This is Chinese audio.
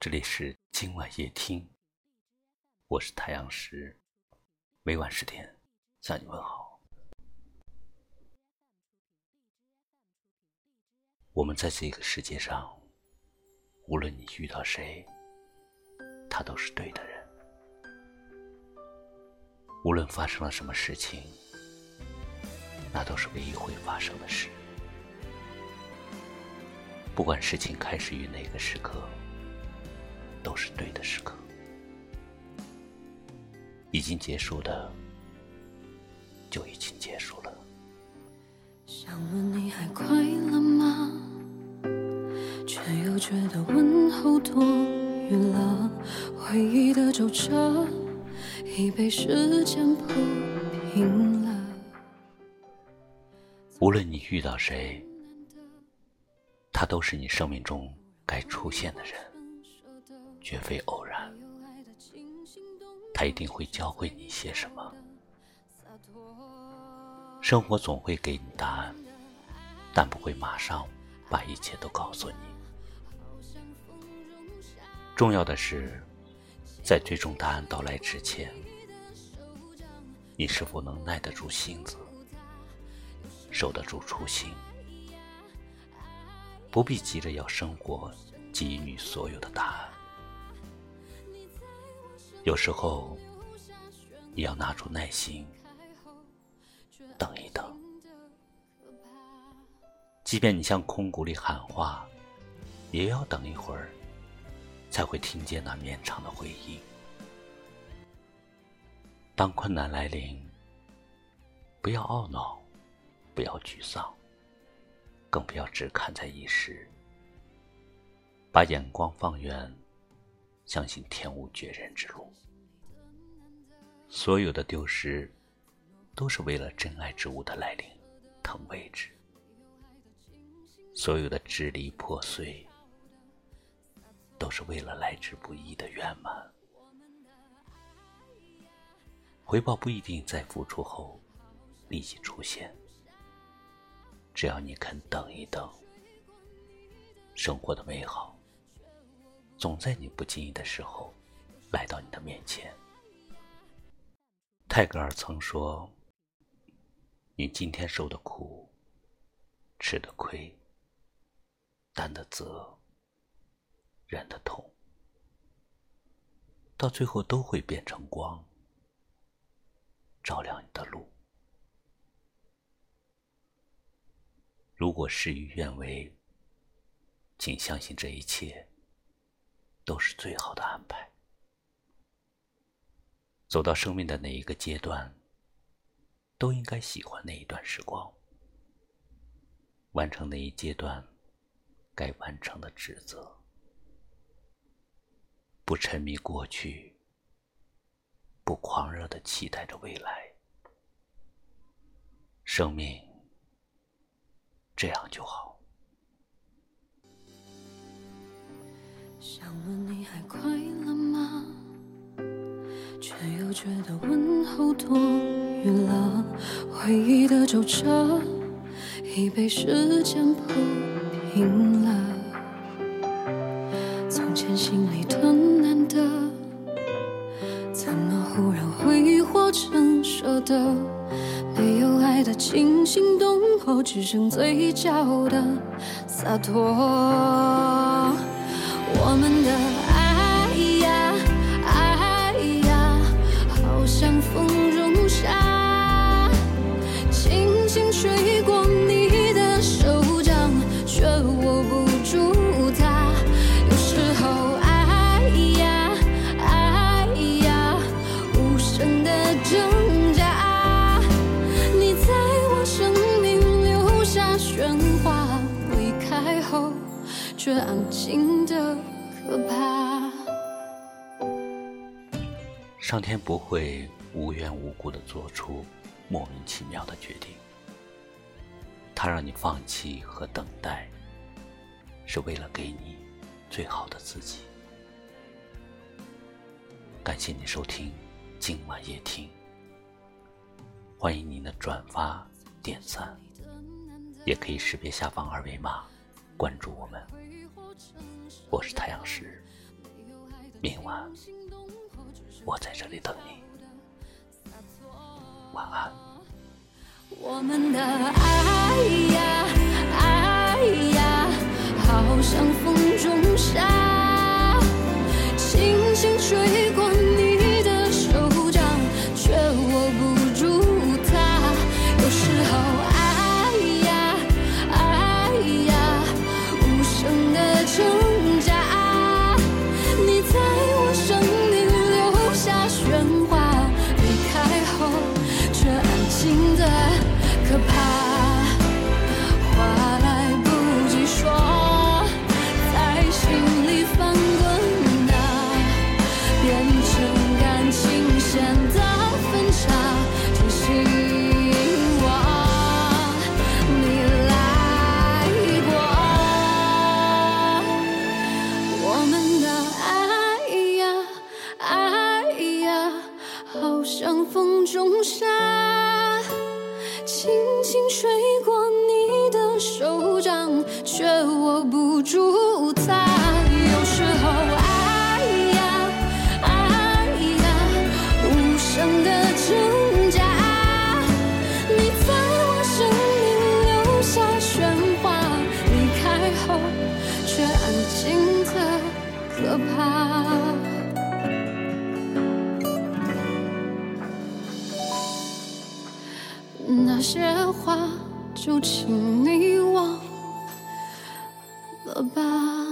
这里是今晚夜听，我是太阳石，每晚十点向你问好。我们在这个世界上，无论你遇到谁，他都是对的人。无论发生了什么事情，那都是唯一会发生的事。不管事情开始于哪个时刻。都是对的时刻，已经结束的就已经结束了。想问你还快乐吗？却又觉得问候多余了。回忆的皱褶已被时间铺平了。无论你遇到谁，他都是你生命中该出现的人。绝非偶然，他一定会教会你些什么。生活总会给你答案，但不会马上把一切都告诉你。重要的是，在最终答案到来之前，你是否能耐得住性子，守得住初心？不必急着要生活给予你所有的答案。有时候，你要拿出耐心，等一等。即便你向空谷里喊话，也要等一会儿，才会听见那绵长的回应。当困难来临，不要懊恼，不要沮丧，更不要只看在一时，把眼光放远。相信天无绝人之路。所有的丢失，都是为了真爱之物的来临，腾位置；所有的支离破碎，都是为了来之不易的圆满。回报不一定在付出后立即出现，只要你肯等一等，生活的美好。总在你不经意的时候，来到你的面前。泰戈尔曾说：“你今天受的苦、吃的亏、担的责、忍的痛，到最后都会变成光，照亮你的路。如果事与愿违，请相信这一切。”都是最好的安排。走到生命的哪一个阶段，都应该喜欢那一段时光，完成那一阶段该完成的职责，不沉迷过去，不狂热的期待着未来。生命这样就好。想问你还快乐吗？却又觉得问候多余了。回忆的皱褶已被时间铺平了。从前心里的难得，怎么忽然挥霍成舍得？没有爱的惊心动魄，只剩嘴角的洒脱。我们的爱呀，爱呀，好像风中沙，轻轻吹过你的手掌，却握不住它。有时候爱呀，爱呀，无声的挣扎，你在我生命留下喧哗，离开后却安静的。可怕。上天不会无缘无故的做出莫名其妙的决定，他让你放弃和等待，是为了给你最好的自己。感谢你收听今晚夜听，欢迎您的转发点赞，也可以识别下方二维码关注我们。我是太阳石，明晚我在这里等你，晚安。我们的爱呀爱呀，好像风中沙，像风中沙，轻轻吹过你的手掌，却握不住它。有时候爱呀爱呀，无声的挣扎，你在我生命留下喧哗，离开后却安静的可怕。就请你忘了吧。